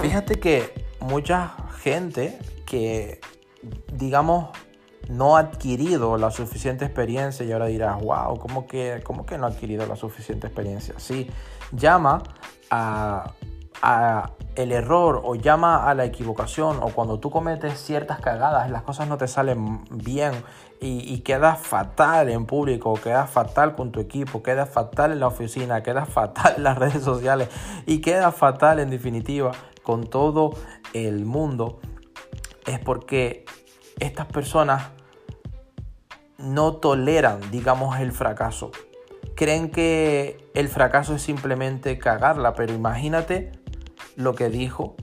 Fíjate que mucha gente que, digamos, no ha adquirido la suficiente experiencia y ahora dirás, wow, ¿cómo que, cómo que no ha adquirido la suficiente experiencia? Sí, llama a, el error o llama a la equivocación o cuando tú cometes ciertas cagadas, las cosas no te salen bien y, y quedas fatal en público, quedas fatal con tu equipo, quedas fatal en la oficina, quedas fatal en las redes sociales y quedas fatal en definitiva con todo el mundo, es porque estas personas no toleran, digamos, el fracaso. Creen que el fracaso es simplemente cagarla, pero imagínate lo que dijo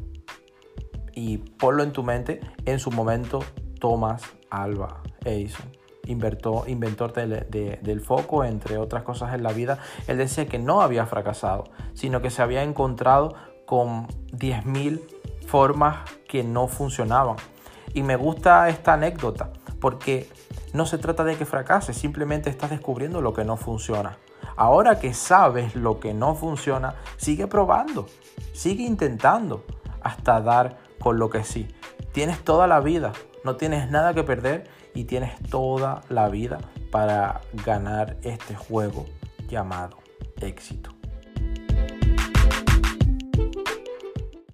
y ponlo en tu mente en su momento Thomas Alba Edison, inventor del foco, entre otras cosas en la vida. Él decía que no había fracasado, sino que se había encontrado con 10.000 formas que no funcionaban. Y me gusta esta anécdota porque no se trata de que fracases, simplemente estás descubriendo lo que no funciona. Ahora que sabes lo que no funciona, sigue probando, sigue intentando hasta dar con lo que sí. Tienes toda la vida, no tienes nada que perder y tienes toda la vida para ganar este juego llamado éxito.